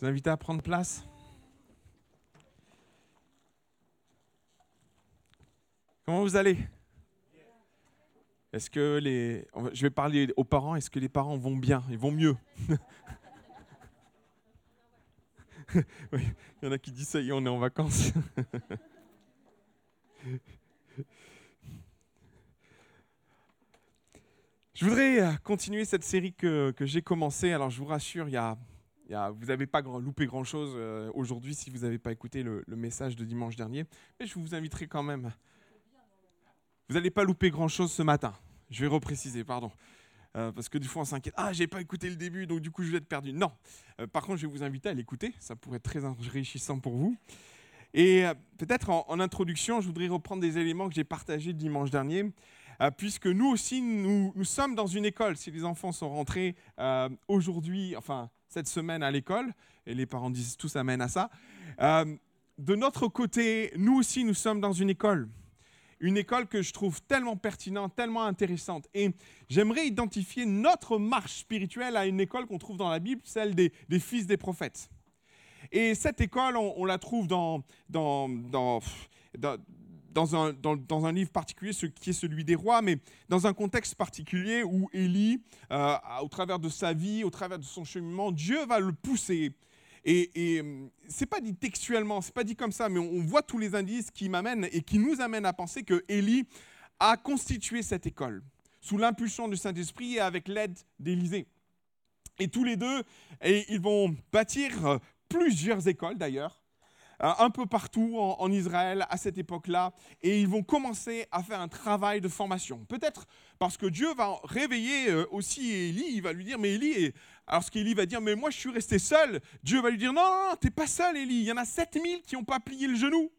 vous inviter à prendre place. Comment vous allez Est-ce que les... Je vais parler aux parents. Est-ce que les parents vont bien? Ils vont mieux Il y en a qui disent ça y est, on est en vacances. Je voudrais continuer cette série que, que j'ai commencée. Alors je vous rassure, il y a vous n'avez pas loupé grand-chose euh, aujourd'hui si vous n'avez pas écouté le, message de dimanche dernier. Mais je vous inviterai quand même. Vous n'allez pas louper grand-chose ce matin. Je vais repréciser, pardon. Euh, parce que du coup, on s'inquiète. Ah, j'ai pas écouté le début, donc du coup, je vais être perdu. Non. Euh, par contre, je vais vous inviter à l'écouter. Ça pourrait être très enrichissant pour vous. Et peut-être en, introduction, je voudrais reprendre des éléments que j'ai partagés dimanche dernier, puisque nous aussi, nous, sommes dans une école. Si les enfants sont rentrés aujourd'hui, enfin, cette semaine à l'école, et les parents disent tous amène à ça. Euh, de notre côté, nous aussi, nous sommes dans une école. Une école que je trouve tellement pertinente, tellement intéressante. Et j'aimerais identifier notre marche spirituelle à une école qu'on trouve dans la Bible, celle des, fils des prophètes. Et cette école, on, la trouve dans, dans, dans un, dans, un, livre particulier, ce qui est celui des rois, mais dans un contexte particulier où Élie, euh, au travers de sa vie, au travers de son cheminement, Dieu va le pousser. Et, et euh, c'est pas dit textuellement, c'est pas dit comme ça, mais on, voit tous les indices qui m'amènent et qui nous amènent à penser que Élie a constitué cette école sous l'impulsion du Saint-Esprit et avec l'aide d'Élisée. Et tous les deux, et ils vont bâtir euh, plusieurs écoles d'ailleurs, un peu partout en, Israël à cette époque-là, et ils vont commencer à faire un travail de formation. Peut-être parce que Dieu va réveiller euh, aussi Élie, il va lui dire, mais Élie, alors ce qu'Élie va dire, mais moi je suis resté seul, Dieu va lui dire, non, non, t'es pas seul Élie, il y en a 7000 qui n'ont pas plié le genou.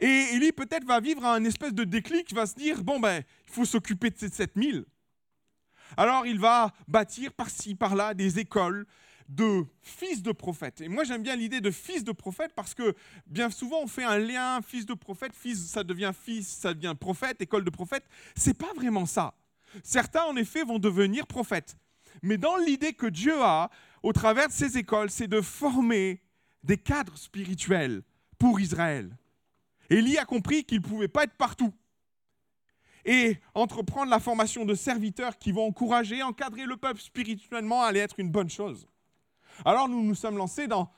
Et Élie peut-être va vivre un espèce de déclic, va se dire, bon ben, il faut s'occuper de ces 7000. Alors il va bâtir par-ci, par-là des écoles, de fils de prophète. Et moi, j'aime bien l'idée de fils de prophète parce que bien souvent, on fait un lien fils de prophète, fils, ça devient fils, ça devient prophète, école de prophète. C'est pas vraiment ça. Certains, en effet, vont devenir prophètes. Mais dans l'idée que Dieu a, au travers de ces écoles, c'est de former des cadres spirituels pour Israël. Élie a compris qu'il ne pouvait pas être partout. Et entreprendre la formation de serviteurs qui vont encourager, encadrer le peuple spirituellement allait être une bonne chose. Alors nous nous sommes lancés dans,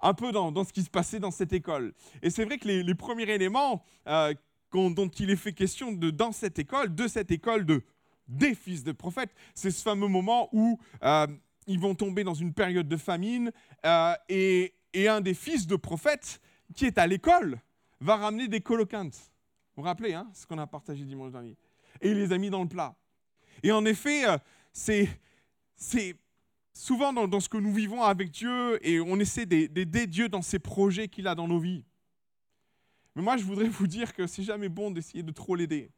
un peu dans, ce qui se passait dans cette école. Et c'est vrai que les, premiers éléments euh, dont il est fait question de, dans cette école, de cette école de, des fils de prophètes, c'est ce fameux moment où euh, ils vont tomber dans une période de famine euh, et, un des fils de prophètes qui est à l'école va ramener des coloquintes. Vous vous rappelez hein, ce qu'on a partagé dimanche dernier Et il les a mis dans le plat. Et en effet, c'est souvent dans, ce que nous vivons avec Dieu et on essaie d'aider Dieu dans ses projets qu'il a dans nos vies. Mais moi, je voudrais vous dire que c'est jamais bon d'essayer de trop l'aider.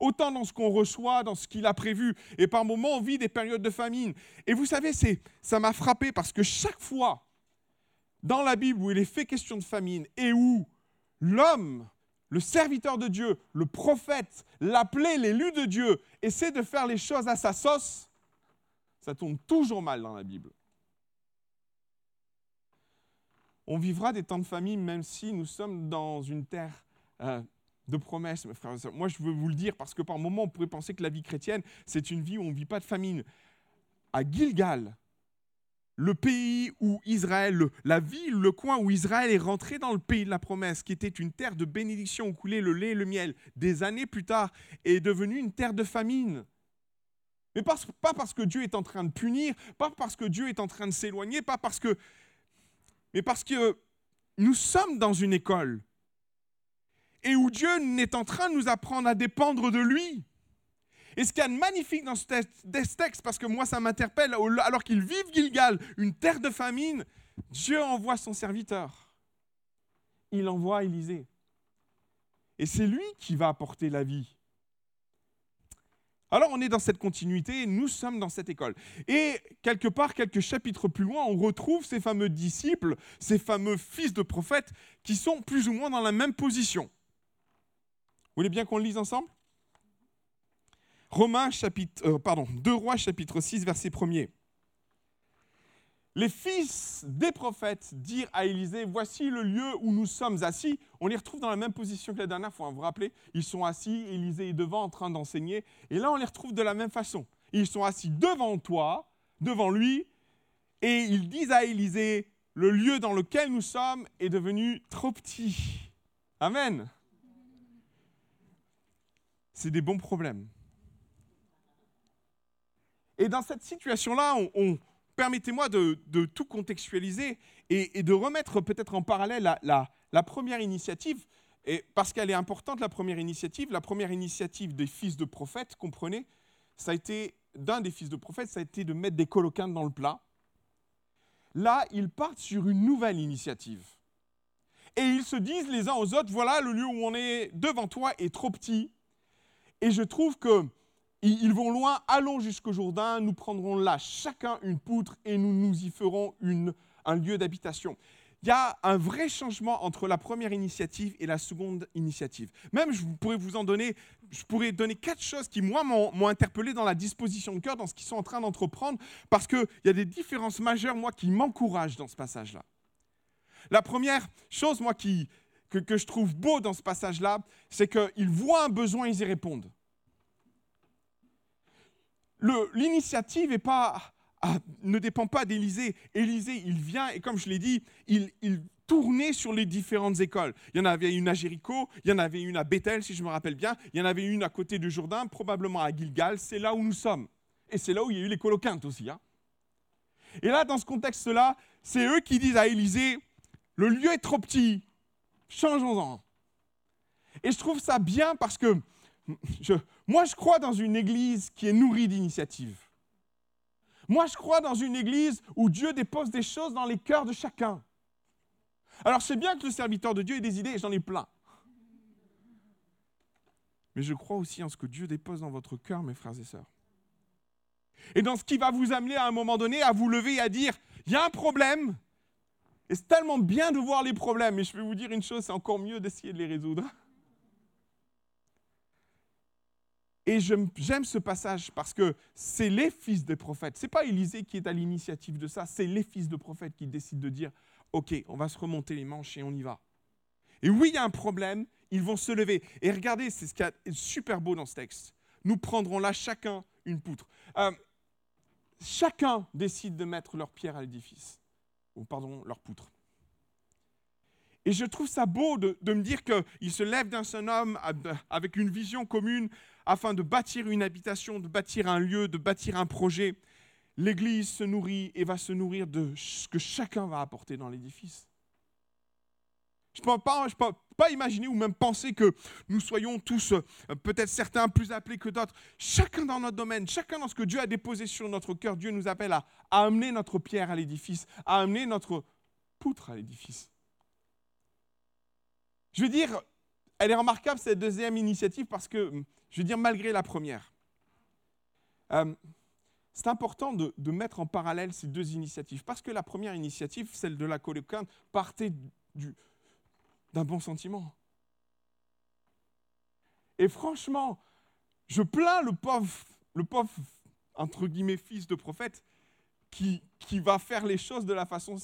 Autant dans ce qu'on reçoit, dans ce qu'il a prévu, et par moments on vit des périodes de famine. Et vous savez, ça m'a frappé parce que chaque fois dans la Bible où il est fait question de famine et où l'homme, le serviteur de Dieu, le prophète, l'appelé, l'élu de Dieu, essaie de faire les choses à sa sauce, ça tourne toujours mal dans la Bible. On vivra des temps de famille même si nous sommes dans une terre euh, de promesses, mes frères et. Moi, je veux vous le dire parce que par moments, on pourrait penser que la vie chrétienne, c'est une vie où on ne vit pas de famine. À Gilgal, le pays où Israël, la ville, le coin où Israël est rentré dans le pays de la promesse, qui était une terre de bénédiction où coulait le lait et le miel, des années plus tard, est devenue une terre de famine. Mais pas parce que Dieu est en train de punir, pas parce que Dieu est en train de s'éloigner, pas parce que... Mais parce que nous sommes dans une école et où Dieu est en train de nous apprendre à dépendre de lui. Et ce qu'il y a de magnifique dans ce texte, parce que moi ça m'interpelle, alors qu'ils vivent Gilgal, une terre de famine, Dieu envoie son serviteur. Il envoie Élisée. Et c'est lui qui va apporter la vie. Alors on est dans cette continuité, nous sommes dans cette école. Et quelque part, quelques chapitres plus loin, on retrouve ces fameux disciples, ces fameux fils de prophètes qui sont plus ou moins dans la même position. Vous voulez bien qu'on le lise ensemble? Romains chapitre, euh, pardon, 2 Rois chapitre 6 verset 1er. Les fils des prophètes dirent à Élisée, voici le lieu où nous sommes assis. On les retrouve dans la même position que la dernière fois, hein, vous vous rappelez? Ils sont assis, Élisée est devant en train d'enseigner, et là on les retrouve de la même façon. Ils sont assis devant toi, devant lui, et ils disent à Élisée, le lieu dans lequel nous sommes est devenu trop petit. Amen. C'est des bons problèmes. Et dans cette situation-là, on, permettez-moi de, tout contextualiser et, de remettre peut-être en parallèle la, première initiative, parce qu'elle est importante, la première initiative. La première initiative des fils de prophètes, comprenez, ça a été, d'un des fils de prophètes, ça a été de mettre des coloquins dans le plat. Là, ils partent sur une nouvelle initiative. Et ils se disent les uns aux autres, voilà, le lieu où on est devant toi est trop petit. Et je trouve que ils vont loin, allons jusqu'au Jourdain, nous prendrons là chacun une poutre et nous nous y ferons un lieu d'habitation. Il y a un vrai changement entre la première initiative et la seconde initiative. Même, je pourrais vous en donner, je pourrais donner quatre choses qui, moi, m'ont interpellé dans la disposition de cœur, dans ce qu'ils sont en train d'entreprendre, parce qu'il y a des différences majeures, moi, qui m'encouragent dans ce passage-là. La première chose, moi, qui, que, que je trouve beau dans ce passage-là, c'est qu'ils voient un besoin, ils y répondent l'initiative ne dépend pas d'Élisée. Élisée, il vient et comme je l'ai dit, il, tournait sur les différentes écoles. Il y en avait une à Jéricho, il y en avait une à Bethel, si je me rappelle bien, il y en avait une à côté du Jourdain, probablement à Gilgal, c'est là où nous sommes. Et c'est là où il y a eu les coloquintes aussi. Hein. Et là, dans ce contexte-là, c'est eux qui disent à Élisée, le lieu est trop petit, changeons-en. Et je trouve ça bien parce que moi, je crois dans une église qui est nourrie d'initiatives. Moi, je crois dans une église où Dieu dépose des choses dans les cœurs de chacun. Alors, c'est bien que le serviteur de Dieu ait des idées, j'en ai plein. Mais je crois aussi en ce que Dieu dépose dans votre cœur, mes frères et sœurs. Et dans ce qui va vous amener à un moment donné à vous lever et à dire, il y a un problème. Et c'est tellement bien de voir les problèmes. Et je vais vous dire une chose, c'est encore mieux d'essayer de les résoudre. Et j'aime ce passage parce que c'est les fils des prophètes. Ce n'est pas Élisée qui est à l'initiative de ça, c'est les fils de prophètes qui décident de dire Ok, on va se remonter les manches et on y va. Et oui, il y a un problème, ils vont se lever. Et regardez, c'est ce qui est super beau dans ce texte. Nous prendrons là chacun une poutre. Euh, chacun décide de mettre leur pierre à l'édifice, ou pardon, leur poutre. Et je trouve ça beau de, me dire qu'il se lève d'un seul homme avec une vision commune, afin de bâtir une habitation, de bâtir un lieu, de bâtir un projet. L'Église se nourrit et va se nourrir de ce que chacun va apporter dans l'édifice. Je ne peux, pas, imaginer ou même penser que nous soyons tous, euh, peut-être certains plus appelés que d'autres, chacun dans notre domaine, chacun dans ce que Dieu a déposé sur notre cœur. Dieu nous appelle à amener notre pierre à l'édifice, à amener notre poutre à l'édifice. Je veux dire, elle est remarquable cette deuxième initiative parce que je veux dire malgré la première. Euh, c'est important de, mettre en parallèle ces deux initiatives, parce que la première initiative, celle de la coloquinte, partait d'un bon sentiment. Et franchement, je plains le pauvre, le pauvre, entre guillemets, fils de prophète, qui, va faire les choses de la façon,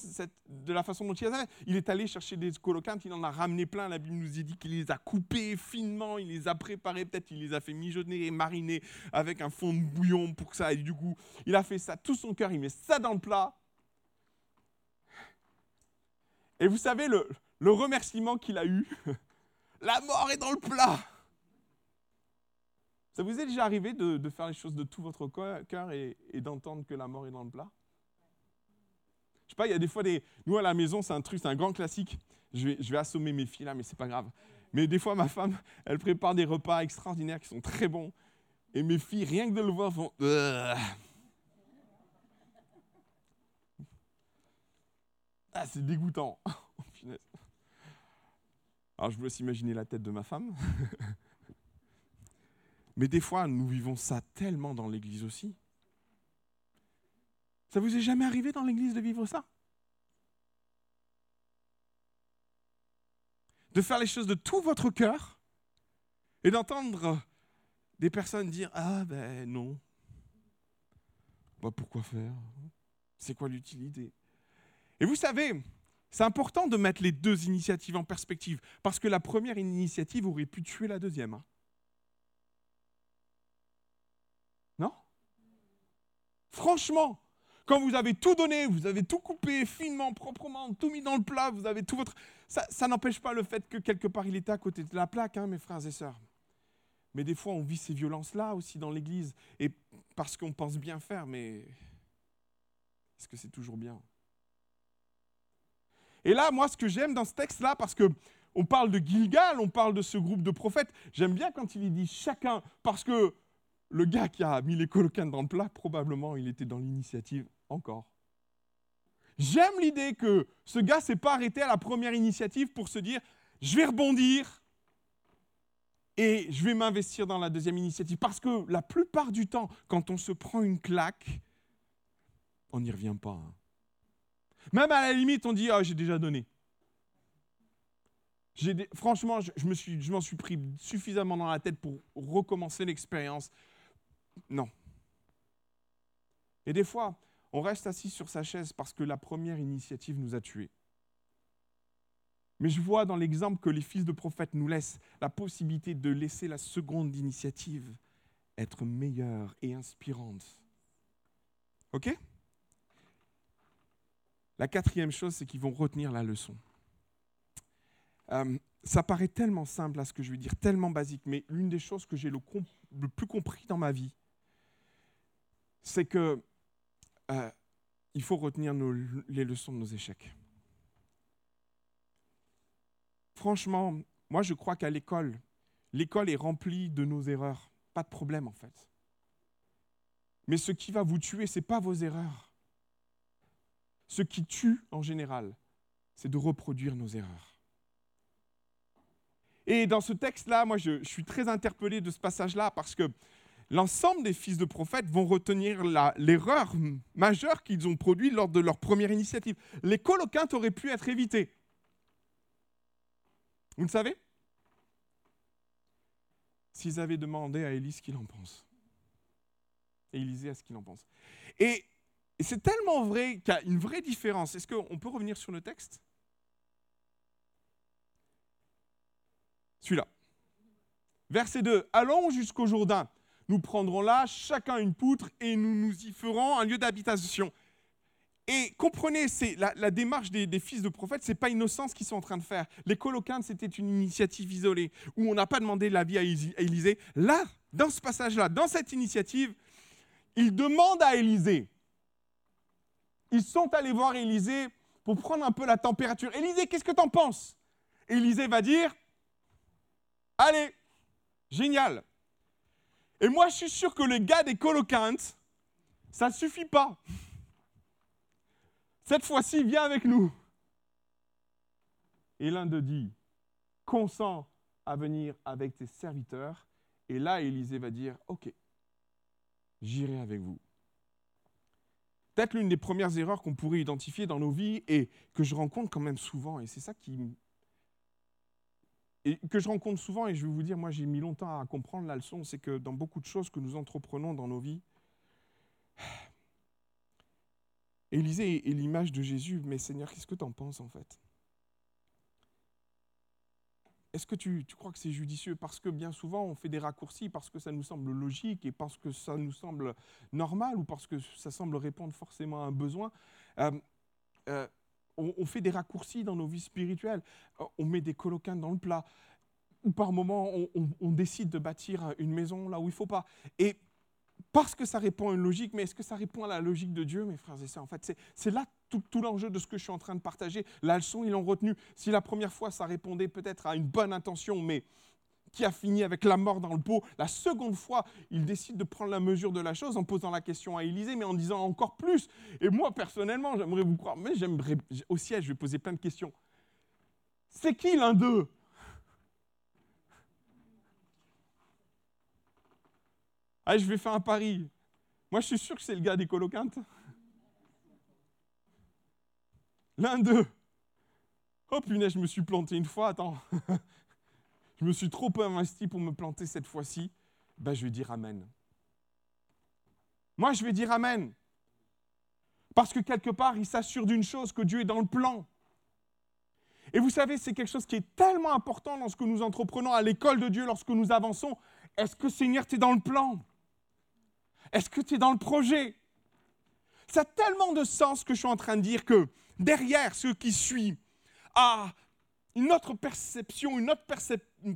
de la façon dont il a Il est allé chercher des colocantes, il en a ramené plein. La Bible nous dit qu'il les a coupés finement, il les a préparés, peut-être il les a fait mijoter et mariner avec un fond de bouillon pour que ça ait du goût. Il a fait ça tout son cœur, il met ça dans le plat. Et vous savez le, le remerciement qu'il a eu La mort est dans le plat ça vous est déjà arrivé de, faire les choses de tout votre cœur et, et d'entendre que la mort est dans le plat? Je sais pas, il y a des fois des. Nous à la maison, c'est un truc, c'est un grand classique. Je vais, je vais assommer mes filles là, mais c'est pas grave. Mais des fois, ma femme, elle prépare des repas extraordinaires qui sont très bons. Et mes filles, rien que de le voir, font. Ah, c'est dégoûtant. Oh, Alors, je vous laisse imaginer la tête de ma femme. Mais des fois, nous vivons ça tellement dans l'Église aussi. Ça vous est jamais arrivé dans l'Église de vivre ça? De faire les choses de tout votre cœur et d'entendre des personnes dire Ah ben non. Bah, pourquoi faire? C'est quoi l'utilité? Et vous savez, c'est important de mettre les deux initiatives en perspective, parce que la première initiative aurait pu tuer la deuxième. Hein. Non? Franchement, quand vous avez tout donné, vous avez tout coupé finement, proprement, tout mis dans le plat, vous avez tout votre... Ça, n'empêche pas le fait que quelque part il était à côté de la plaque, hein, mes frères et sœurs. Mais des fois, on vit ces violences-là aussi dans l'Église, et parce qu'on pense bien faire, mais est-ce que c'est toujours bien? Et là, moi, ce que j'aime dans ce texte-là, parce que on parle de Gilgal, on parle de ce groupe de prophètes, j'aime bien quand il dit chacun, parce que le gars qui a mis les coloquins dans le plat, probablement, il était dans l'initiative encore. J'aime l'idée que ce gars s'est pas arrêté à la première initiative pour se dire je vais rebondir et je vais m'investir dans la deuxième initiative. Parce que la plupart du temps, quand on se prend une claque, on n'y revient pas. Hein. Même à la limite, on dit ah, j'ai déjà donné. Franchement, je m'en suis pris suffisamment dans la tête pour recommencer l'expérience. Non. Et des fois, on reste assis sur sa chaise parce que la première initiative nous a tués. Mais je vois dans l'exemple que les fils de prophètes nous laissent la possibilité de laisser la seconde initiative être meilleure et inspirante. OK? La quatrième chose, c'est qu'ils vont retenir la leçon. Euh, ça paraît tellement simple à ce que je veux dire, tellement basique, mais l'une des choses que j'ai le, le, plus compris dans ma vie, c'est que euh, il faut retenir les leçons de nos échecs. Franchement, moi je crois qu'à l'école, l'école est remplie de nos erreurs. Pas de problème en fait. Mais ce qui va vous tuer, ce n'est pas vos erreurs. Ce qui tue en général, c'est de reproduire nos erreurs. Et dans ce texte-là, moi je, je, suis très interpellé de ce passage-là parce que l'ensemble des fils de prophètes vont retenir l'erreur majeure qu'ils ont produite lors de leur première initiative. Les coloquintes auraient pu être évités. Vous le savez? S'ils avaient demandé à Élie ce qu'il en pense. Et Élisée à ce qu'il en pense. Et c'est tellement vrai qu'il y a une vraie différence. Est-ce qu'on peut revenir sur le texte? Celui-là. Verset 2. Allons jusqu'au Jourdain. Nous prendrons là chacun une poutre et nous nous y ferons un lieu d'habitation. Et comprenez, c'est la, démarche des, fils de prophètes, c'est pas innocent ce qu'ils sont en train de faire. Les coloquintes, c'était une initiative isolée où on n'a pas demandé l'avis à Élisée. Là, dans ce passage-là, dans cette initiative, ils demandent à Élisée. Ils sont allés voir Élisée pour prendre un peu la température. Élisée, qu'est-ce que tu en penses? Élisée va dire Allez, génial. Et moi, je suis sûr que les gars des coloquintes, ça ne suffit pas. Cette fois-ci, viens avec nous. Et l'un d'eux dit, consent à venir avec tes serviteurs. Et là, Élisée va dire, OK, j'irai avec vous. Peut-être l'une des premières erreurs qu'on pourrait identifier dans nos vies et que je rencontre quand même souvent, et c'est ça qui et que je rencontre souvent, et je vais vous dire, moi j'ai mis longtemps à comprendre la leçon, c'est que dans beaucoup de choses que nous entreprenons dans nos vies, Élisée est l'image de Jésus, mais Seigneur, qu'est-ce que tu en penses en fait? Est-ce que tu, crois que c'est judicieux? Parce que bien souvent, on fait des raccourcis parce que ça nous semble logique et parce que ça nous semble normal ou parce que ça semble répondre forcément à un besoin. Euh, euh, on, fait des raccourcis dans nos vies spirituelles, euh, on met des coloquins dans le plat, ou par moment on, décide de bâtir une maison là où il ne faut pas. Et parce que ça répond à une logique, mais est-ce que ça répond à la logique de Dieu, mes frères et sœurs? En fait, c'est là tout, tout l'enjeu de ce que je suis en train de partager. La leçon, ils l'ont retenu. Si la première fois, ça répondait peut-être à une bonne intention, mais qui a fini avec la mort dans le pot. La seconde fois, il décide de prendre la mesure de la chose en posant la question à Élisée, mais en disant encore plus. Et moi, personnellement, j'aimerais vous croire, mais j'aimerais, au je vais poser plein de questions. C'est qui l'un d'eux? Allez, je vais faire un pari. Moi, je suis sûr que c'est le gars des coloquintes. L'un d'eux. Oh punaise, je me suis planté une fois, attends je me suis trop investi pour me planter cette fois-ci, ben je vais dire Amen. Moi, je vais dire Amen. Parce que quelque part, il s'assure d'une chose, que Dieu est dans le plan. Et vous savez, c'est quelque chose qui est tellement important dans ce que nous entreprenons à l'école de Dieu lorsque nous avançons. Est-ce que Seigneur, tu es dans le plan? Est-ce que tu es dans le projet? Ça a tellement de sens que je suis en train de dire que derrière ce qui suit à une autre perception, une autre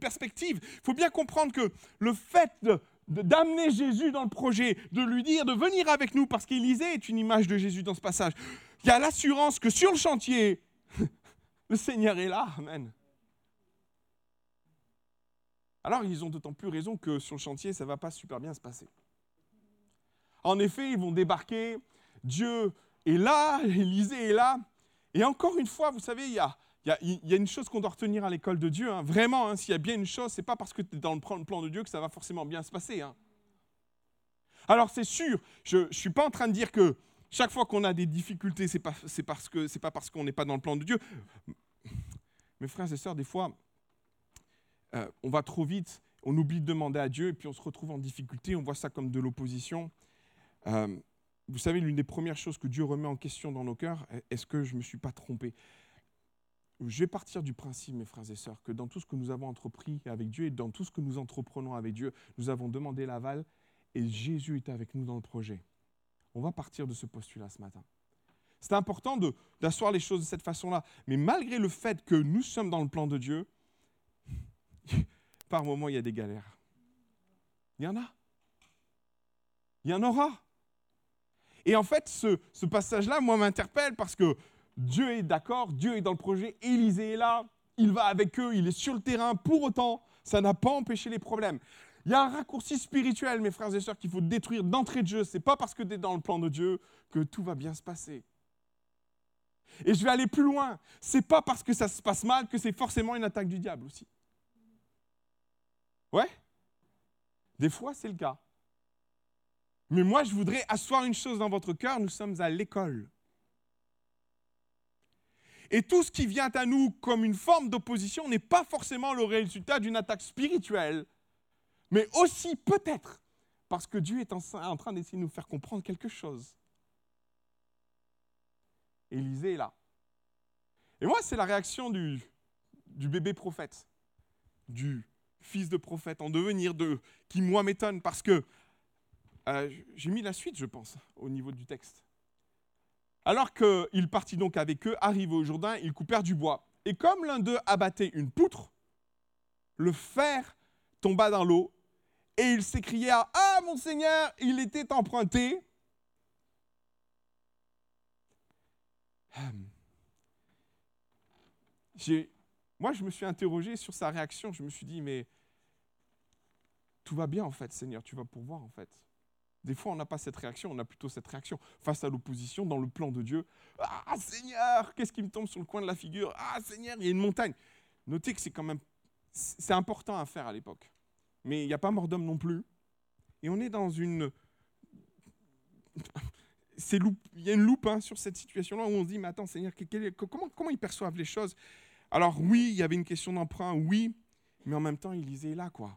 perspective, il faut bien comprendre que le fait d'amener Jésus dans le projet, de lui dire de venir avec nous, parce qu'Élisée est une image de Jésus dans ce passage, il y a l'assurance que sur le chantier, le Seigneur est là. Amen. Alors ils ont d'autant plus raison que sur le chantier, ça ne va pas super bien se passer. En effet, ils vont débarquer, Dieu est là, Élisée est là. Et encore une fois, vous savez, il y a, une chose qu'on doit retenir à l'école de Dieu. Hein. Vraiment, hein, s'il y a bien une chose, ce n'est pas parce que tu es dans le plan de Dieu que ça va forcément bien se passer. Hein. Alors c'est sûr, je ne suis pas en train de dire que chaque fois qu'on a des difficultés, ce n'est pas, pas parce qu'on n'est pas dans le plan de Dieu. Mes frères et sœurs, des fois, euh, on va trop vite, on oublie de demander à Dieu et puis on se retrouve en difficulté, on voit ça comme de l'opposition. Euh, vous savez, l'une des premières choses que Dieu remet en question dans nos cœurs, est-ce que je ne me suis pas trompé? Je vais partir du principe, mes frères et sœurs, que dans tout ce que nous avons entrepris avec Dieu et dans tout ce que nous entreprenons avec Dieu, nous avons demandé l'aval et Jésus est avec nous dans le projet. On va partir de ce postulat ce matin. C'est important d'asseoir les choses de cette façon-là. Mais malgré le fait que nous sommes dans le plan de Dieu, par moments, il y a des galères. Il y en a. Il y en aura. Et en fait, ce, ce passage-là, moi, m'interpelle parce que Dieu est d'accord, Dieu est dans le projet, Élisée est là, il va avec eux, il est sur le terrain. Pour autant, ça n'a pas empêché les problèmes. Il y a un raccourci spirituel, mes frères et sœurs, qu'il faut détruire d'entrée de jeu. Ce n'est pas parce que tu es dans le plan de Dieu que tout va bien se passer. Et je vais aller plus loin. Ce n'est pas parce que ça se passe mal que c'est forcément une attaque du diable aussi. Ouais Des fois, c'est le cas. Mais moi, je voudrais asseoir une chose dans votre cœur, nous sommes à l'école. Et tout ce qui vient à nous comme une forme d'opposition n'est pas forcément le résultat d'une attaque spirituelle, mais aussi peut-être parce que Dieu est en train d'essayer de nous faire comprendre quelque chose. Élisée est là. Et moi, c'est la réaction du, bébé prophète, du fils de prophète en devenir, de, qui moi m'étonne parce que euh, j'ai mis la suite, je pense, au niveau du texte. Alors qu'il partit donc avec eux, arrivé au Jourdain, ils coupèrent du bois. Et comme l'un d'eux abattait une poutre, le fer tomba dans l'eau et il s'écria Ah, mon Seigneur, il était emprunté. Moi, je me suis interrogé sur sa réaction. Je me suis dit Mais tout va bien en fait, Seigneur, tu vas pourvoir en fait. Des fois, on n'a pas cette réaction, on a plutôt cette réaction face à l'opposition dans le plan de Dieu. Ah Seigneur, qu'est-ce qui me tombe sur le coin de la figure? Ah Seigneur, il y a une montagne. Notez que c'est quand même, c'est important à faire à l'époque mais il n'y a pas mort d'homme non plus. Et on est dans une... il y a une loupe hein, sur cette situation-là où on se dit, mais attends Seigneur, comment, comment ils perçoivent les choses? Alors oui, il y avait une question d'emprunt, oui, mais en même temps, il lisait là, quoi.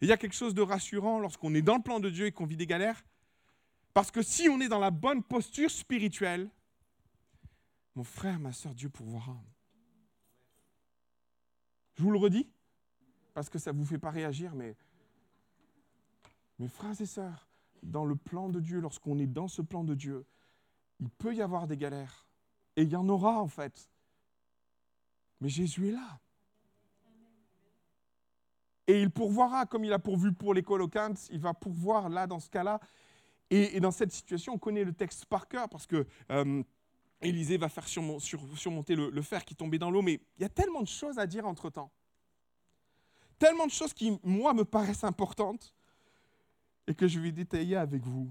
Il y a quelque chose de rassurant lorsqu'on est dans le plan de Dieu et qu'on vit des galères, parce que si on est dans la bonne posture spirituelle, mon frère, ma soeur, Dieu pourvoira. Je vous le redis, parce que ça ne vous fait pas réagir, mais mes frères et sœurs, dans le plan de Dieu, lorsqu'on est dans ce plan de Dieu, il peut y avoir des galères. Et il y en aura en fait. Mais Jésus est là. Et il pourvoira, comme il a pourvu pour les colocantes, il va pourvoir là, dans ce cas-là. Et, dans cette situation, on connaît le texte par cœur, parce que euh, Élisée va faire surmonter le, le fer qui tombait dans l'eau. Mais il y a tellement de choses à dire entre-temps tellement de choses qui, moi, me paraissent importantes et que je vais détailler avec vous.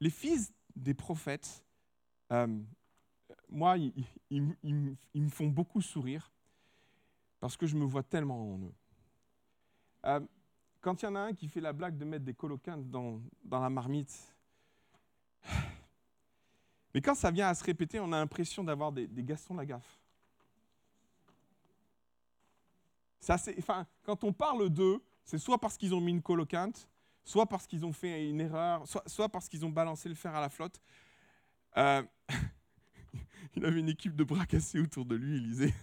Les fils des prophètes, euh, moi, ils, me font beaucoup sourire parce que je me vois tellement en eux. Euh, quand il y en a un qui fait la blague de mettre des coloquins dans, dans la marmite, mais quand ça vient à se répéter, on a l'impression d'avoir des, des Gaston Lagaffe. Ça, enfin, quand on parle d'eux, c'est soit parce qu'ils ont mis une colocante, soit parce qu'ils ont fait une erreur, soit, parce qu'ils ont balancé le fer à la flotte. Euh, il avait une équipe de bras cassés autour de lui, Élisée.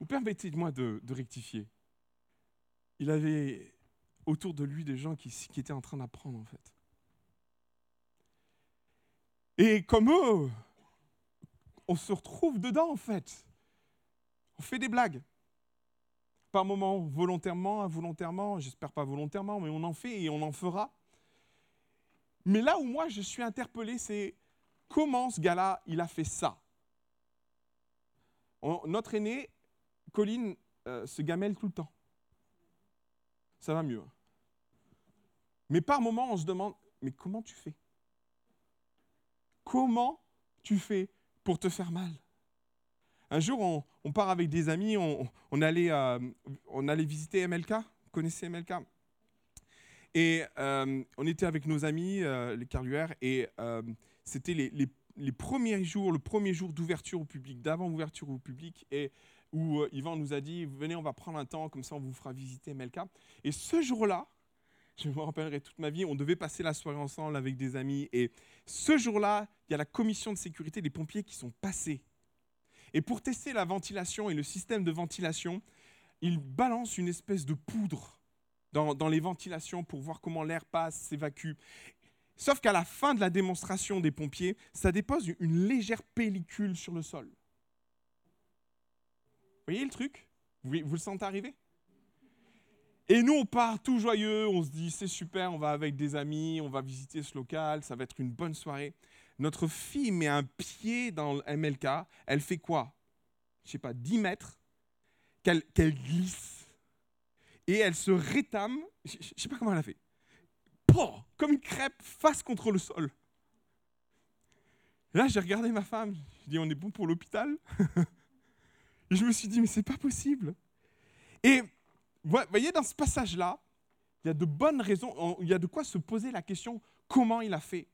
Vous permettez-moi de, rectifier. Il avait autour de lui des gens qui, qui étaient en train d'apprendre, en fait. Et comme eux, on se retrouve dedans, en fait. On fait des blagues. Par moments, volontairement, involontairement, j'espère pas volontairement, mais on en fait et on en fera. Mais là où moi je suis interpellé, c'est comment ce gars-là, il a fait ça. notre aîné, Colline, euh, se gamelle tout le temps. Ça va mieux. Hein. Mais par moments, on se demande, mais comment tu fais? Comment tu fais pour te faire mal? Un jour, on, part avec des amis, on, allait, euh, allait visiter MLK. Vous connaissez MLK et euh, on était avec nos amis, les Carluères, et c'était les, premiers jours, le premier jour d'ouverture au public, d'avant-ouverture au public, où Yvan nous a dit Venez, on va prendre un temps, comme ça on vous fera visiter MLK. Et ce jour-là, je me rappellerai toute ma vie, on devait passer la soirée ensemble avec des amis, et ce jour-là, il y a la commission de sécurité des pompiers qui sont passés. Et pour tester la ventilation et le système de ventilation, ils balancent une espèce de poudre dans, les ventilations pour voir comment l'air passe, s'évacue. Sauf qu'à la fin de la démonstration des pompiers, ça dépose une légère pellicule sur le sol. Voyez le truc? Vous, le sentez arriver? Et nous, on part tout joyeux, on se dit c'est super, on va avec des amis, on va visiter ce local, ça va être une bonne soirée. Notre fille met un pied dans le MLK, elle fait quoi? Je sais pas, 10 mètres, qu'elle glisse et elle se rétame, je sais pas comment elle a fait, comme une crêpe face contre le sol. là, j'ai regardé ma femme, je dis on est bon pour l'hôpital? je me suis dit mais c'est pas possible. Et vous voyez dans ce passage-là, il y a de bonnes raisons, il y a de quoi se poser la question comment il a fait.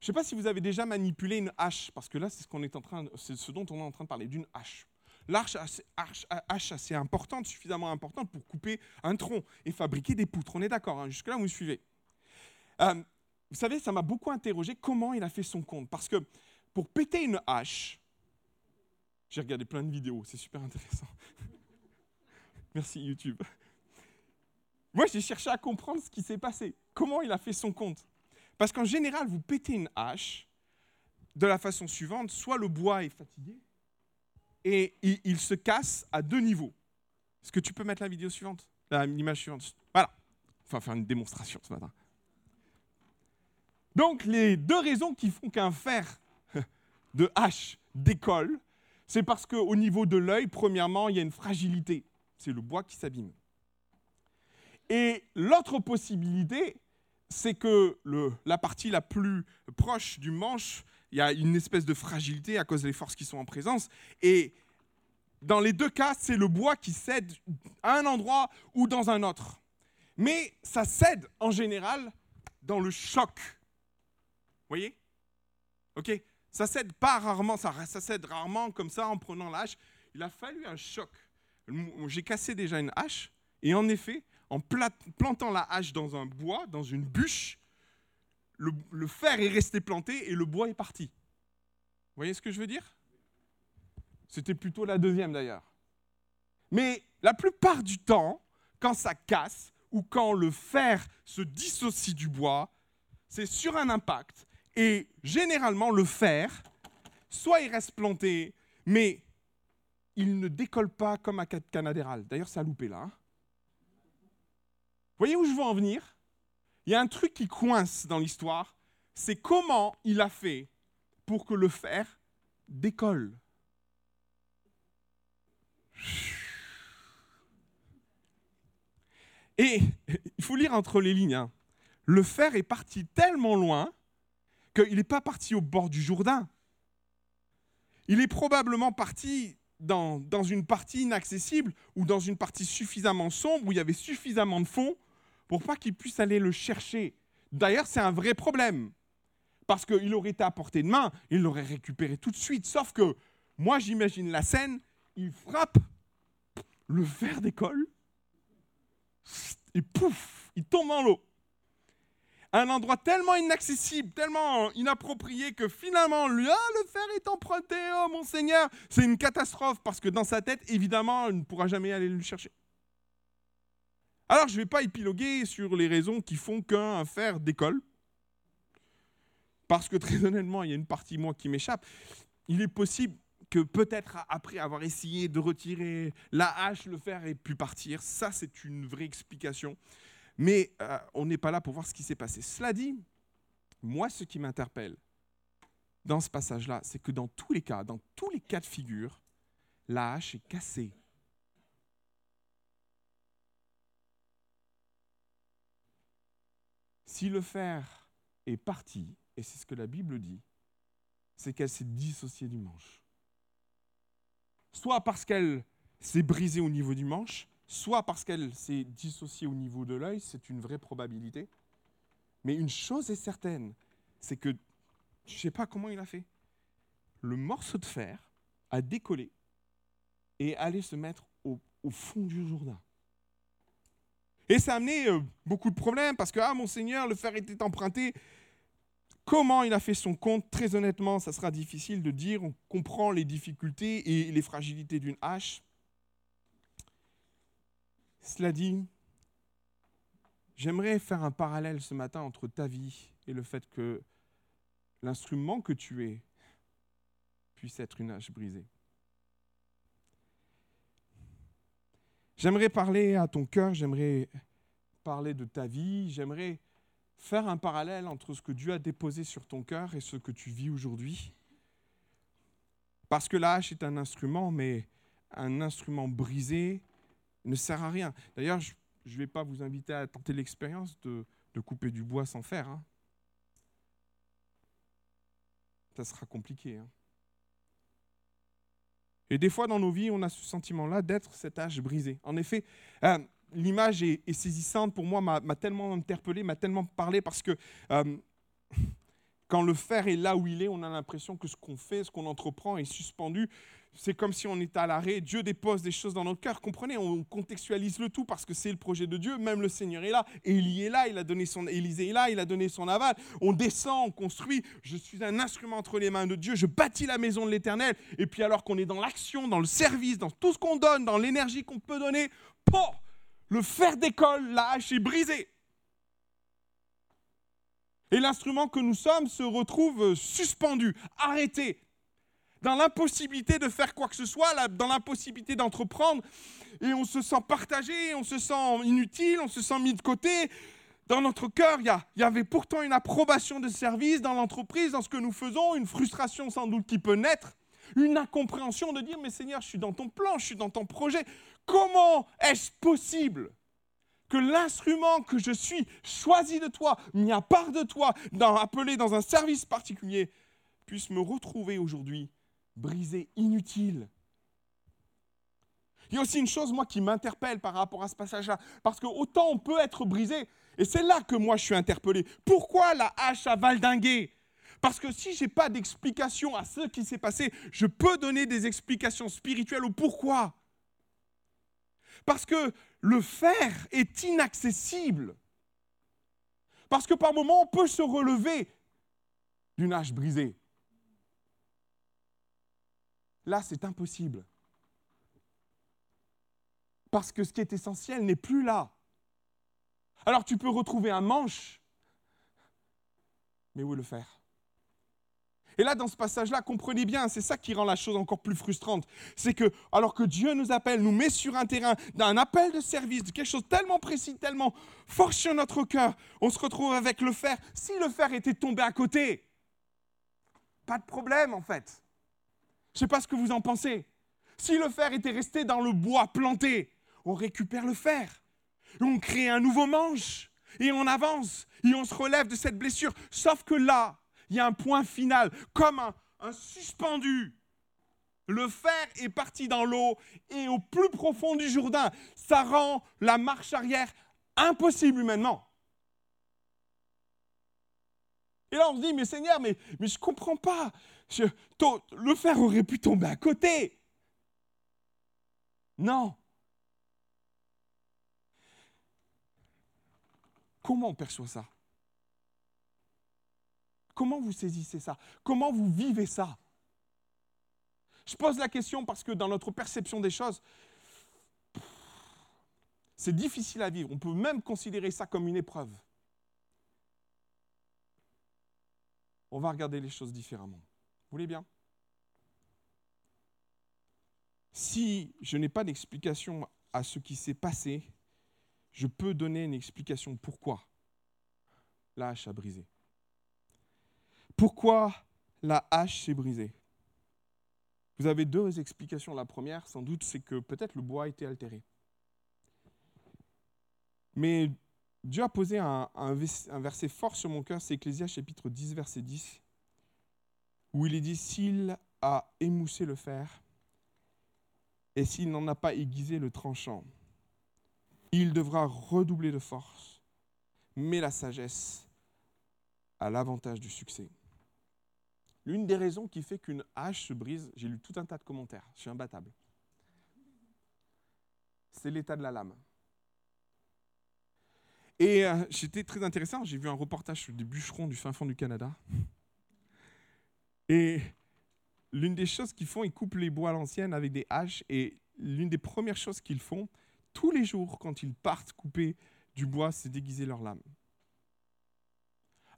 Je ne sais pas si vous avez déjà manipulé une hache, parce que là, c'est ce, dont on est en train de parler, d'une hache l'arche assez importante, suffisamment importante pour couper un tronc et fabriquer des poutres. On est d'accord, hein jusque-là, vous me suivez. Euh, vous savez, ça m'a beaucoup interrogé comment il a fait son compte. Parce que pour péter une hache, j'ai regardé plein de vidéos, c'est super intéressant. Merci YouTube. Moi, j'ai cherché à comprendre ce qui s'est passé. Comment il a fait son compte Parce qu'en général, vous pétez une hache de la façon suivante soit le bois est fatigué, et il, se casse à deux niveaux. Est-ce que tu peux mettre la vidéo suivante? L'image suivante. Voilà. Enfin, faire une démonstration ce matin. Donc, les deux raisons qui font qu'un fer de hache décolle, c'est parce qu'au niveau de l'œil, premièrement, il y a une fragilité. C'est le bois qui s'abîme. Et l'autre possibilité, c'est que la partie la plus proche du manche il y a une espèce de fragilité à cause des forces qui sont en présence. Et dans les deux cas, c'est le bois qui cède à un endroit ou dans un autre. Mais ça cède en général dans le choc. Vous voyez? Ok? Ça cède pas rarement, ça, cède rarement comme ça en prenant la hache. Il a fallu un choc. J'ai cassé déjà une hache, et en effet, en plantant la hache dans un bois, dans une bûche, le, fer est resté planté et le bois est parti. Vous voyez ce que je veux dire? C'était plutôt la deuxième d'ailleurs. Mais la plupart du temps, quand ça casse ou quand le fer se dissocie du bois, c'est sur un impact. Et généralement, le fer, soit il reste planté, mais il ne décolle pas comme un canadéral. D'ailleurs, ça a loupé là. Hein. Vous voyez où je veux en venir? Il y a un truc qui coince dans l'histoire, c'est comment il a fait pour que le fer décolle. Et il faut lire entre les lignes. Hein. Le fer est parti tellement loin qu'il n'est pas parti au bord du Jourdain. Il est probablement parti dans, dans, une partie inaccessible ou dans une partie suffisamment sombre où il y avait suffisamment de fond pour pas qu'il puisse aller le chercher. D'ailleurs, c'est un vrai problème. Parce qu'il aurait été à portée de main, il l'aurait récupéré tout de suite. Sauf que moi, j'imagine la scène, il frappe, le fer d'école, et pouf, il tombe dans l'eau. Un endroit tellement inaccessible, tellement inapproprié que finalement, ah, le fer est emprunté, oh mon Seigneur, c'est une catastrophe parce que dans sa tête, évidemment, il ne pourra jamais aller le chercher. Alors, je ne vais pas épiloguer sur les raisons qui font qu'un fer décolle, parce que très honnêtement, il y a une partie moi qui m'échappe. Il est possible que peut-être après avoir essayé de retirer la hache, le fer ait pu partir. Ça, c'est une vraie explication. Mais euh, on n'est pas là pour voir ce qui s'est passé. Cela dit, moi, ce qui m'interpelle dans ce passage-là, c'est que dans tous les cas, dans tous les cas de figure, la hache est cassée. Si le fer est parti, et c'est ce que la Bible dit, c'est qu'elle s'est dissociée du manche. Soit parce qu'elle s'est brisée au niveau du manche, soit parce qu'elle s'est dissociée au niveau de l'œil, c'est une vraie probabilité. Mais une chose est certaine, c'est que je ne sais pas comment il a fait. Le morceau de fer a décollé et allé se mettre au, fond du Jourdain. Et ça a amené euh, beaucoup de problèmes parce que, ah mon Seigneur, le fer était emprunté. Comment il a fait son compte? Très honnêtement, ça sera difficile de dire. On comprend les difficultés et les fragilités d'une hache. Cela dit, j'aimerais faire un parallèle ce matin entre ta vie et le fait que l'instrument que tu es puisse être une hache brisée. J'aimerais parler à ton cœur, j'aimerais parler de ta vie, j'aimerais faire un parallèle entre ce que Dieu a déposé sur ton cœur et ce que tu vis aujourd'hui. Parce que la hache est un instrument, mais un instrument brisé ne sert à rien. D'ailleurs, je ne vais pas vous inviter à tenter l'expérience de, couper du bois sans fer. Hein. Ça sera compliqué. Hein. Et des fois dans nos vies, on a ce sentiment-là d'être cette hache brisée. En effet, euh, l'image est, saisissante pour moi, m'a tellement interpellé, m'a tellement parlé parce que euh, quand le fer est là où il est, on a l'impression que ce qu'on fait, ce qu'on entreprend est suspendu. C'est comme si on était à l'arrêt. Dieu dépose des choses dans notre cœur. Comprenez, on contextualise le tout parce que c'est le projet de Dieu. Même le Seigneur est là. Élie est là. Il a donné son, Élisée est là. Il a donné son aval. On descend, on construit. Je suis un instrument entre les mains de Dieu. Je bâtis la maison de l'Éternel. Et puis alors qu'on est dans l'action, dans le service, dans tout ce qu'on donne, dans l'énergie qu'on peut donner, pour le fer d'école, la hache est brisée. Et l'instrument que nous sommes se retrouve suspendu, arrêté, dans l'impossibilité de faire quoi que ce soit, dans l'impossibilité d'entreprendre. Et on se sent partagé, on se sent inutile, on se sent mis de côté. Dans notre cœur, il y, avait pourtant une approbation de service dans l'entreprise, dans ce que nous faisons, une frustration sans doute qui peut naître, une incompréhension de dire, mais Seigneur, je suis dans ton plan, je suis dans ton projet. Comment est-ce possible que l'instrument que je suis, choisi de toi, mis à part de toi, appelé dans un service particulier, puisse me retrouver aujourd'hui brisé, inutile. Il y a aussi une chose, moi, qui m'interpelle par rapport à ce passage-là. Parce que autant on peut être brisé, et c'est là que moi je suis interpellé. Pourquoi la hache a valdingué? Parce que si je n'ai pas d'explication à ce qui s'est passé, je peux donner des explications spirituelles au pourquoi. Parce que le fer est inaccessible. Parce que par moments, on peut se relever d'une hache brisée. Là, c'est impossible. Parce que ce qui est essentiel n'est plus là. Alors tu peux retrouver un manche, mais où le fer? Et là, dans ce passage-là, comprenez bien, c'est ça qui rend la chose encore plus frustrante. C'est que, alors que Dieu nous appelle, nous met sur un terrain, d'un appel de service, de quelque chose tellement précis, tellement fort sur notre cœur, on se retrouve avec le fer. Si le fer était tombé à côté, pas de problème en fait. Je ne sais pas ce que vous en pensez. Si le fer était resté dans le bois planté, on récupère le fer. On crée un nouveau manche et on avance et on se relève de cette blessure. Sauf que là, il y a un point final, comme un, suspendu. Le fer est parti dans l'eau et au plus profond du Jourdain. Ça rend la marche arrière impossible humainement. Et là, on se dit, mais Seigneur, mais, mais je ne comprends pas. Le fer aurait pu tomber à côté. Non. Comment on perçoit ça? Comment vous saisissez ça? Comment vous vivez ça? Je pose la question parce que dans notre perception des choses, c'est difficile à vivre. On peut même considérer ça comme une épreuve. On va regarder les choses différemment. Voulez bien? Si je n'ai pas d'explication à ce qui s'est passé, je peux donner une explication pourquoi la hache a brisé. Pourquoi la hache s'est brisée? Vous avez deux explications. La première, sans doute, c'est que peut-être le bois a été altéré. Mais Dieu a posé un, verset fort sur mon cœur, c'est Ecclésias chapitre 10, verset 10, où il est dit, s'il a émoussé le fer, et s'il n'en a pas aiguisé le tranchant, il devra redoubler de force, mais la sagesse a l'avantage du succès. L'une des raisons qui fait qu'une hache se brise, j'ai lu tout un tas de commentaires, je suis imbattable, c'est l'état de la lame. Et euh, j'étais très intéressant, j'ai vu un reportage sur des bûcherons du fin fond du Canada. Et l'une des choses qu'ils font, ils coupent les bois à l'ancienne avec des haches. Et l'une des premières choses qu'ils font, tous les jours, quand ils partent couper du bois, c'est déguiser leur lame.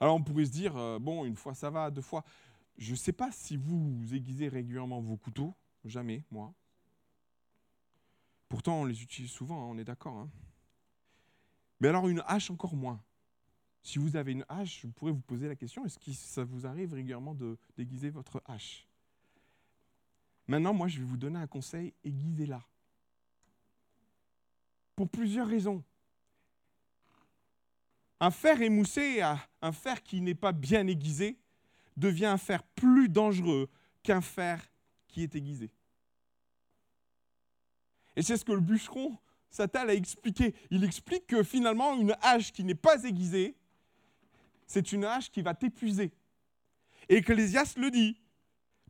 Alors on pourrait se dire, euh, bon, une fois ça va, deux fois. Je ne sais pas si vous aiguisez régulièrement vos couteaux. Jamais, moi. Pourtant, on les utilise souvent, hein, on est d'accord. Hein. Mais alors une hache encore moins. Si vous avez une hache, je pourrais vous poser la question, est-ce que ça vous arrive régulièrement de déguiser votre hache? Maintenant, moi, je vais vous donner un conseil, aiguisez-la. Pour plusieurs raisons. Un fer émoussé, un fer qui n'est pas bien aiguisé, devient un fer plus dangereux qu'un fer qui est aiguisé. Et c'est ce que le bûcheron Satan a expliqué. Il explique que finalement, une hache qui n'est pas aiguisée, c'est une hache qui va t'épuiser. Et Ecclésias le dit.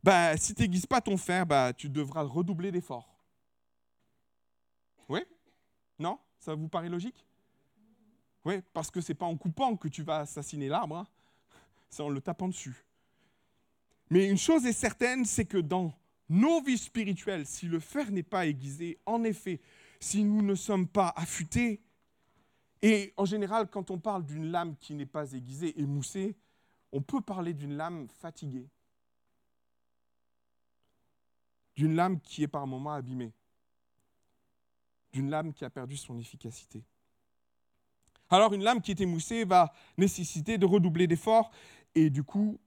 Bah, si tu n'aiguises pas ton fer, bah, tu devras redoubler d'efforts. Oui? Non? Ça vous paraît logique? Oui, parce que ce n'est pas en coupant que tu vas assassiner l'arbre, hein. c'est en le tapant dessus. Mais une chose est certaine, c'est que dans nos vies spirituelles, si le fer n'est pas aiguisé, en effet, si nous ne sommes pas affûtés. Et en général, quand on parle d'une lame qui n'est pas aiguisée, émoussée, on peut parler d'une lame fatiguée, d'une lame qui est par moments abîmée, d'une lame qui a perdu son efficacité. Alors une lame qui est émoussée va nécessiter de redoubler d'efforts et du coup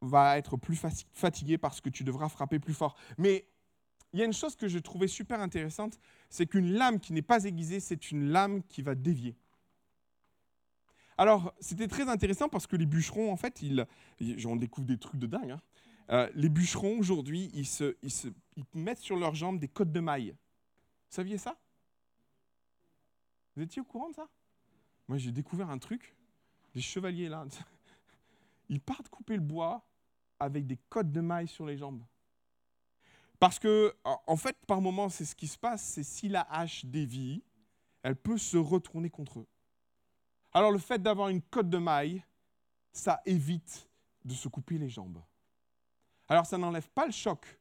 va être plus fatiguée parce que tu devras frapper plus fort. Mais il y a une chose que je trouvais super intéressante, c'est qu'une lame qui n'est pas aiguisée, c'est une lame qui va dévier. Alors, c'était très intéressant parce que les bûcherons, en fait, ils, on découvre des trucs de dingue. Hein. Euh, les bûcherons, aujourd'hui, ils, mettent sur leurs jambes des côtes de mailles. Vous saviez ça? Vous étiez au courant de ça? Moi, j'ai découvert un truc. Les chevaliers, là, ils partent couper le bois avec des côtes de mailles sur les jambes. Parce que, en fait, par moment, c'est ce qui se passe, c'est si la hache dévie, elle peut se retourner contre eux. Alors le fait d'avoir une cote de maille, ça évite de se couper les jambes. Alors ça n'enlève pas le choc,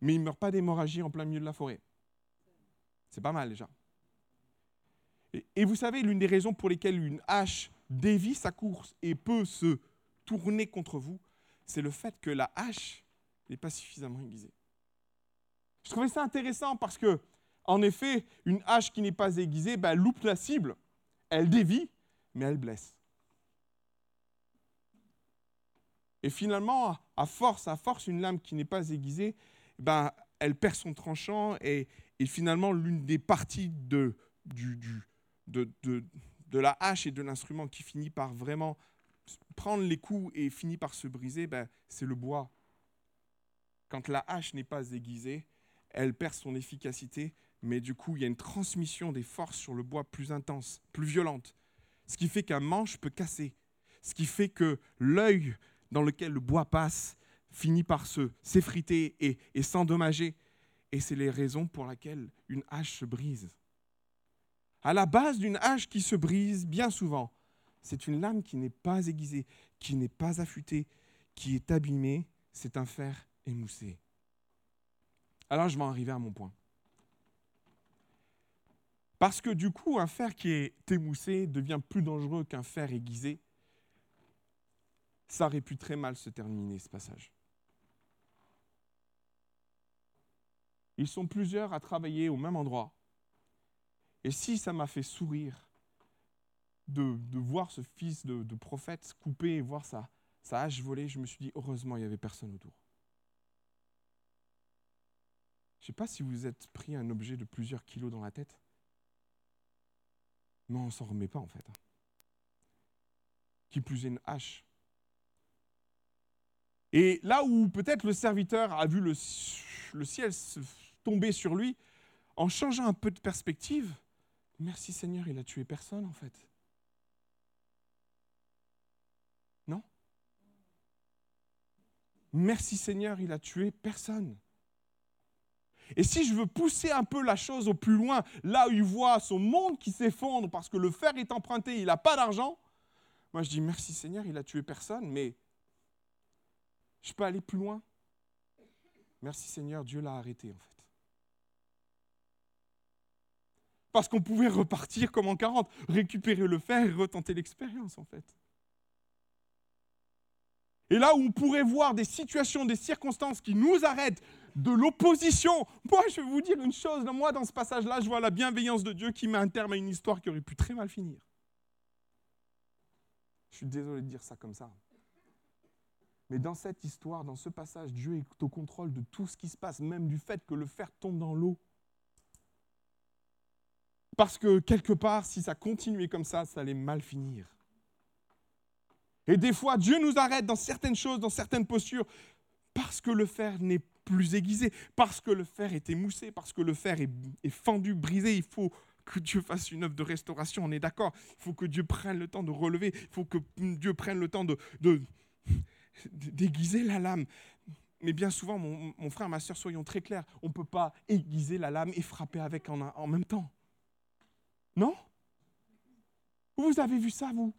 mais il ne meurt pas d'hémorragie en plein milieu de la forêt. C'est pas mal déjà. Et, et vous savez, l'une des raisons pour lesquelles une hache dévie sa course et peut se tourner contre vous, c'est le fait que la hache n'est pas suffisamment aiguisée. Je trouvais ça intéressant parce que, en effet, une hache qui n'est pas aiguisée ben, loupe la cible. Elle dévie, mais elle blesse. Et finalement, à force, à force, une lame qui n'est pas aiguisée, ben, elle perd son tranchant et, finalement, l'une des parties de, du, de, de, la hache et de l'instrument qui finit par vraiment prendre les coups et finit par se briser, ben, c'est le bois. Quand la hache n'est pas aiguisée, elle perd son efficacité, mais du coup, il y a une transmission des forces sur le bois plus intense, plus violente. Ce qui fait qu'un manche peut casser. Ce qui fait que l'œil dans lequel le bois passe finit par se s'effriter et, et s'endommager. Et c'est les raisons pour lesquelles une hache se brise. À la base d'une hache qui se brise, bien souvent, C'est une lame qui n'est pas aiguisée, qui n'est pas affûtée, qui est abîmée. C'est un fer émoussé. Alors je vais en arriver à mon point. Parce que du coup, un fer qui est émoussé devient plus dangereux qu'un fer aiguisé. Ça aurait pu très mal se terminer, ce passage. Ils sont plusieurs à travailler au même endroit. Et si ça m'a fait sourire de, voir ce fils de, prophète coupé et voir sa, sa hache voler, je me suis dit, heureusement, il n'y avait personne autour. Je ne sais pas si vous êtes pris un objet de plusieurs kilos dans la tête. Mais on ne s'en remet pas en fait. Qui plus est une hache. Et là où peut-être le serviteur a vu le, le ciel tomber sur lui, en changeant un peu de perspective, merci Seigneur, il a tué personne en fait. Non? Merci Seigneur, il a tué personne. Et si je veux pousser un peu la chose au plus loin, là où il voit son monde qui s'effondre parce que le fer est emprunté, il n'a pas d'argent, moi je dis merci Seigneur, il a tué personne, mais je peux aller plus loin. Merci Seigneur, Dieu l'a arrêté en fait. Parce qu'on pouvait repartir comme en 40, récupérer le fer et retenter l'expérience en fait. Et là où on pourrait voir des situations, des circonstances qui nous arrêtent, de l'opposition. Moi, je vais vous dire une chose. Moi, dans ce passage-là, je vois la bienveillance de Dieu qui met un terme à une histoire qui aurait pu très mal finir. Je suis désolé de dire ça comme ça. Mais dans cette histoire, dans ce passage, Dieu est au contrôle de tout ce qui se passe, même du fait que le fer tombe dans l'eau. Parce que quelque part, si ça continuait comme ça, ça allait mal finir. Et des fois, Dieu nous arrête dans certaines choses, dans certaines postures, parce que le fer n'est plus aiguisé, parce que le fer est émoussé, parce que le fer est, fendu, brisé. Il faut que Dieu fasse une œuvre de restauration, on est d'accord. Il faut que Dieu prenne le temps de relever, il faut que Dieu prenne le temps de, d'aiguiser la lame. Mais bien souvent, mon, frère, ma soeur, soyons très clairs, on ne peut pas aiguiser la lame et frapper avec en, en même temps. Non? Vous avez vu ça, vous?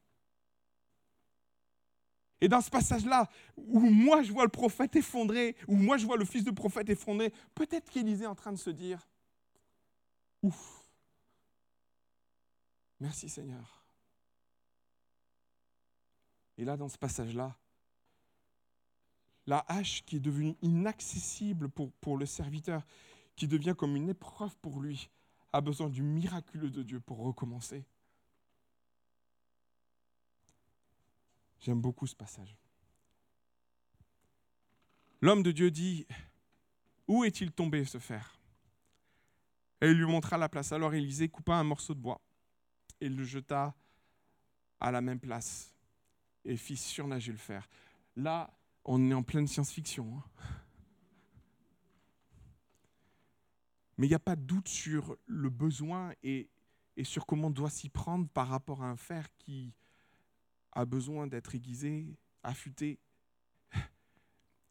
Et dans ce passage-là, où moi je vois le prophète effondré, où moi je vois le fils de prophète effondré, peut-être qu'Élisée est en train de se dire, ouf, merci Seigneur. Et là, dans ce passage-là, la hache qui est devenue inaccessible pour, pour le serviteur, qui devient comme une épreuve pour lui, a besoin du miraculeux de Dieu pour recommencer. J'aime beaucoup ce passage. L'homme de Dieu dit, où est-il tombé ce fer? Et il lui montra la place. Alors Élisée coupa un morceau de bois et le jeta à la même place et fit surnager le fer. Là, on est en pleine science-fiction. Hein. Mais il n'y a pas de doute sur le besoin et, et sur comment on doit s'y prendre par rapport à un fer qui, a besoin d'être aiguisé, affûté.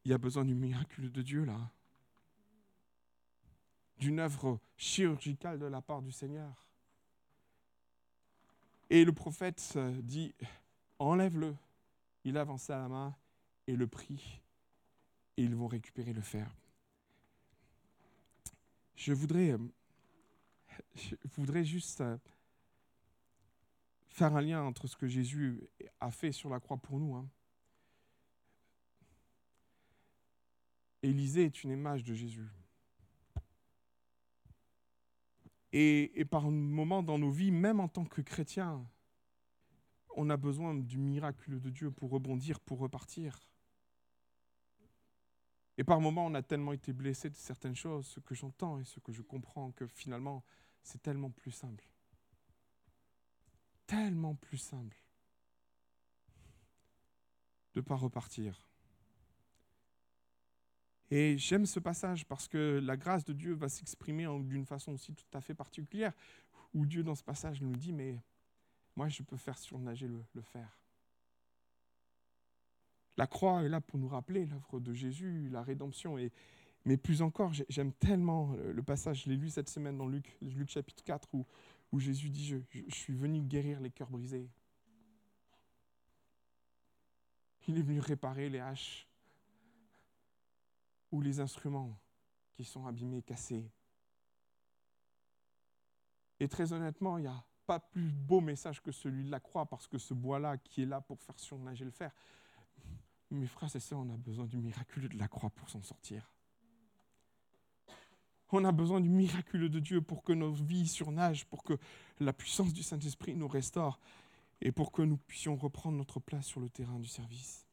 Il y a besoin du miracle de Dieu là. D'une œuvre chirurgicale de la part du Seigneur. Et le prophète dit, enlève-le. Il avança la main et le prit. Et ils vont récupérer le fer. Je voudrais, je voudrais juste faire un lien entre ce que Jésus a fait sur la croix pour nous. Hein. Élisée est une image de Jésus. Et, par moments dans nos vies, même en tant que chrétiens, on a besoin du miracle de Dieu pour rebondir, pour repartir. Et par moments, on a tellement été blessé de certaines choses, ce que j'entends et ce que je comprends, que finalement, c'est tellement plus simple tellement plus simple de ne pas repartir. Et j'aime ce passage parce que la grâce de Dieu va s'exprimer d'une façon aussi tout à fait particulière, où Dieu dans ce passage nous dit, mais moi je peux faire surnager le, le fer. La croix est là pour nous rappeler l'œuvre de Jésus, la rédemption. Et, mais plus encore, j'aime tellement le passage, je l'ai lu cette semaine dans Luc, Luc chapitre 4, où, où Jésus dit, je, suis venu guérir les cœurs brisés. Il est venu réparer les haches ou les instruments qui sont abîmés, cassés. Et très honnêtement, il n'y a pas plus beau message que celui de la croix, parce que ce bois-là qui est là pour faire surnager le fer, mes frères et sœurs, on a besoin du miraculeux de la croix pour s'en sortir. On a besoin du miraculeux de Dieu pour que nos vies surnagent, pour que la puissance du Saint-Esprit nous restaure et pour que nous puissions reprendre notre place sur le terrain du service.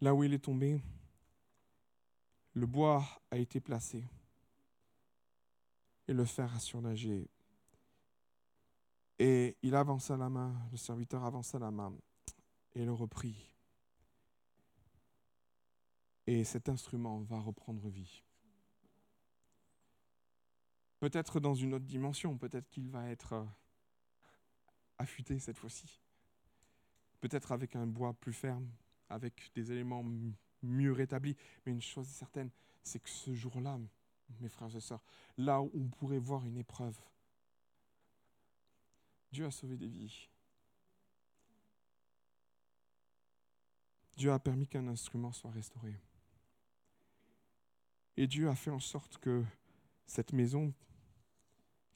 Là où il est tombé, le bois a été placé et le fer a surnagé. Et il avança la main, le serviteur avança la main et le reprit. Et cet instrument va reprendre vie. Peut-être dans une autre dimension, peut-être qu'il va être euh, affûté cette fois-ci. Peut-être avec un bois plus ferme, avec des éléments mieux rétablis. Mais une chose est certaine, c'est que ce jour-là, mes frères et sœurs, là où on pourrait voir une épreuve, Dieu a sauvé des vies. Dieu a permis qu'un instrument soit restauré. Et Dieu a fait en sorte que cette maison,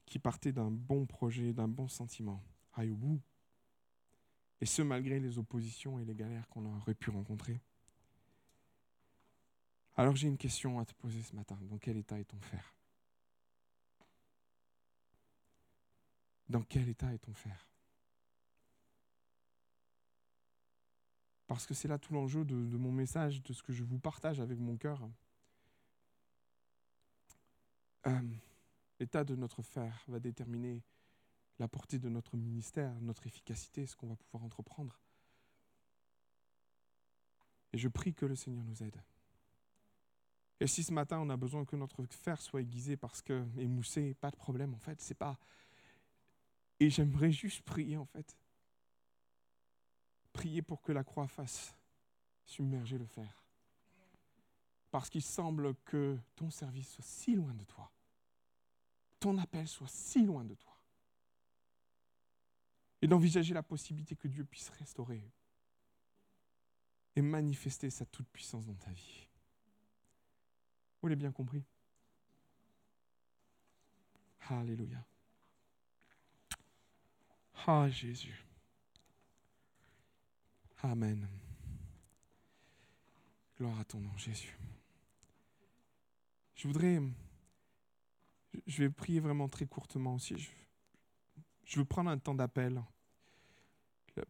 qui partait d'un bon projet, d'un bon sentiment, aille au bout. Et ce, malgré les oppositions et les galères qu'on aurait pu rencontrer. Alors j'ai une question à te poser ce matin. Dans quel état est ton fer Dans quel état est ton fer? Parce que c'est là tout l'enjeu de, mon message, de ce que je vous partage avec mon cœur. Euh, l'état de notre fer va déterminer la portée de notre ministère, notre efficacité, ce qu'on va pouvoir entreprendre. Et je prie que le Seigneur nous aide. Et si ce matin on a besoin que notre fer soit aiguisé parce que émoussé, pas de problème en fait, c'est pas. Et j'aimerais juste prier en fait. Prier pour que la croix fasse submerger le fer. Parce qu'il semble que ton service soit si loin de toi. Ton appel soit si loin de toi. Et d'envisager la possibilité que Dieu puisse restaurer et manifester sa toute-puissance dans ta vie. Vous l'avez bien compris? Alléluia. Ah Jésus. Amen. Gloire à ton nom, Jésus. Je voudrais, je vais prier vraiment très courtement aussi. Je, veux prendre un temps d'appel.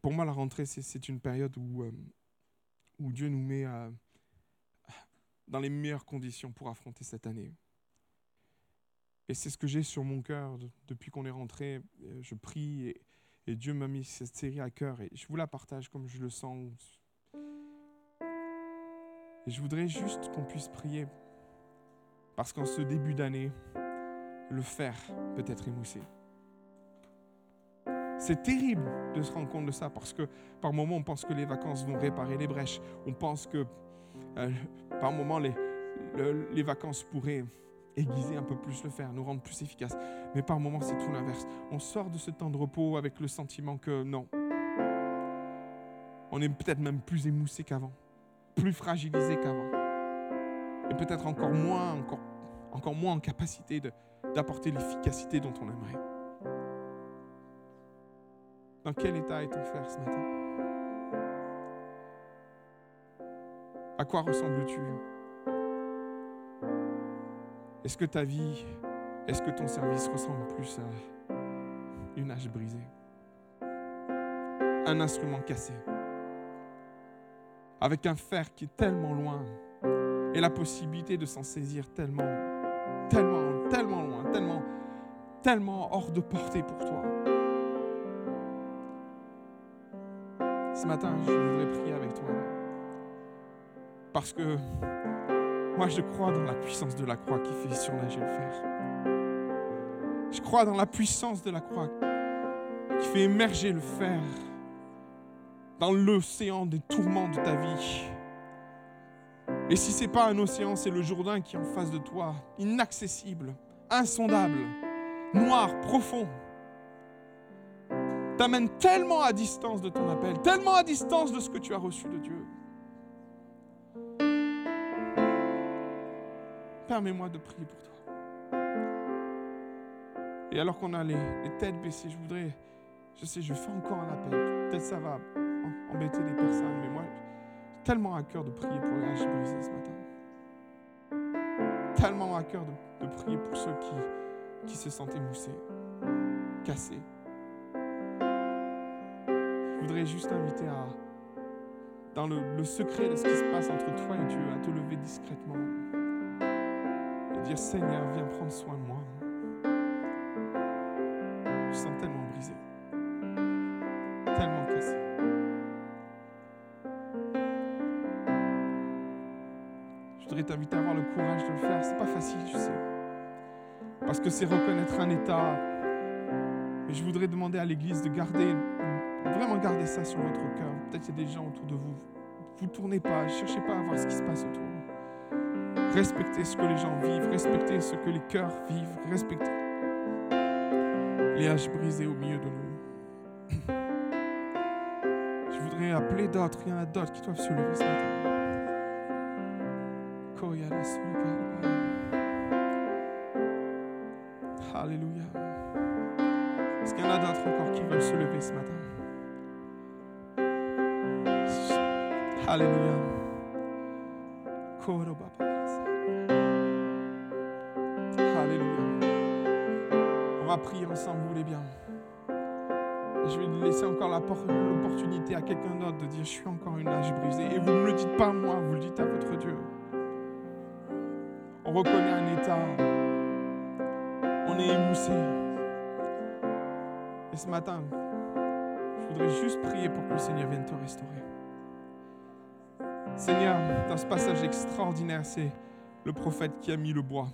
Pour moi, la rentrée, c'est une période où, euh, où Dieu nous met à, dans les meilleures conditions pour affronter cette année. Et c'est ce que j'ai sur mon cœur depuis qu'on est rentré. Euh, je prie et, Dieu m'a mis cette série à cœur et je vous la partage comme je le sens. Et je voudrais juste qu'on puisse prier parce qu'en ce début d'année, le fer peut être émoussé. C'est terrible de se rendre compte de ça parce que par moments on pense que les vacances vont réparer les brèches. On pense que euh, par moments, les, les vacances pourraient aiguiser un peu plus le fer, nous rendre plus efficaces. Mais par moments, c'est tout l'inverse. On sort de ce temps de repos avec le sentiment que non. On est peut-être même plus émoussé qu'avant, plus fragilisé qu'avant. Et peut-être encore moins, encore, encore moins en capacité d'apporter l'efficacité dont on aimerait. Dans quel état est ton fer ce matin? À quoi ressembles-tu? Est-ce que ta vie, est-ce que ton service ressemble plus à une hache brisée? Un instrument cassé? Avec un fer qui est tellement loin et la possibilité de s'en saisir tellement, tellement, tellement loin, tellement, tellement hors de portée pour toi? Ce matin, je voudrais prier avec toi. Parce que moi, je crois dans la puissance de la croix qui fait surnager le fer. Je crois dans la puissance de la croix qui fait émerger le fer dans l'océan des tourments de ta vie. Et si ce n'est pas un océan, c'est le Jourdain qui est en face de toi, inaccessible, insondable, noir, profond, t'amène tellement à distance de ton appel, tellement à distance de ce que tu as reçu de Dieu. Permets-moi de prier pour toi. Et alors qu'on a les, têtes baissées, je voudrais, je sais, je fais encore un appel. Peut-être ça va embêter les personnes, mais moi, j'ai tellement à cœur de prier pour les haches brisées ce matin. Tellement à cœur de, prier pour ceux qui, qui se sentent émoussés, cassés. Je voudrais juste inviter à, dans le, le secret de ce qui se passe entre toi et Dieu, à te lever discrètement dire Seigneur, viens prendre soin de moi. Je sens tellement brisé, tellement cassé. Je voudrais t'inviter à avoir le courage de le faire. C'est pas facile, je sais. Parce que c'est reconnaître un état. Mais je voudrais demander à l'Église de garder, vraiment garder ça sur votre cœur. Peut-être qu'il y a des gens autour de vous. Vous ne tournez pas, ne cherchez pas à voir ce qui se passe autour. Respectez ce que les gens vivent, respectez ce que les cœurs vivent, respectez les haches brisées au milieu de nous. Je voudrais appeler d'autres, il y en a d'autres qui doivent se lever ce matin. Alléluia. Est-ce qu'il y en a d'autres encore qui veulent se lever ce matin? Alléluia. Prier ensemble, vous voulez bien. je vais laisser encore l'opportunité à quelqu'un d'autre de dire, je suis encore une âge brisée. Et vous ne le dites pas à moi, vous le dites à votre Dieu. On reconnaît un état. On est émoussé. Et ce matin, je voudrais juste prier pour que le Seigneur vienne te restaurer. Seigneur, dans ce passage extraordinaire, c'est le prophète qui a mis le bois.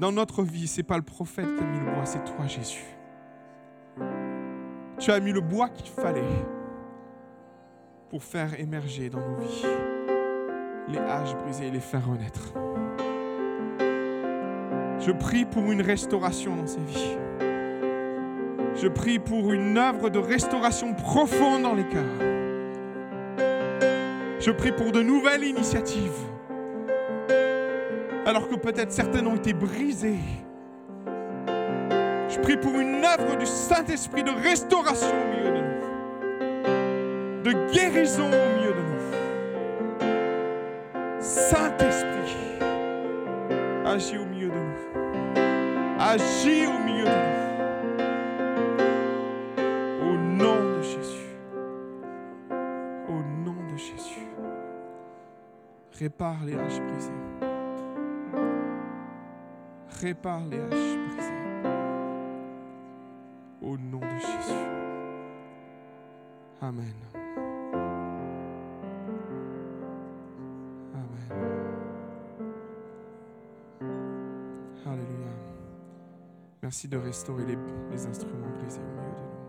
Dans notre vie, ce n'est pas le prophète qui a mis le bois, c'est toi Jésus. Tu as mis le bois qu'il fallait pour faire émerger dans nos vies les haches brisées et les faire renaître. Je prie pour une restauration dans ces vies. Je prie pour une œuvre de restauration profonde dans les cœurs. Je prie pour de nouvelles initiatives alors que peut-être certaines ont été brisées. Je prie pour une œuvre du Saint-Esprit de restauration au milieu de nous, de guérison au milieu de nous. Saint-Esprit, agis au milieu de nous. Agis au milieu de nous. Au nom de Jésus. Répare les haches brisées. Au nom de Jésus. Amen. Amen. Alléluia. Merci de restaurer les, les instruments brisés au milieu de nous.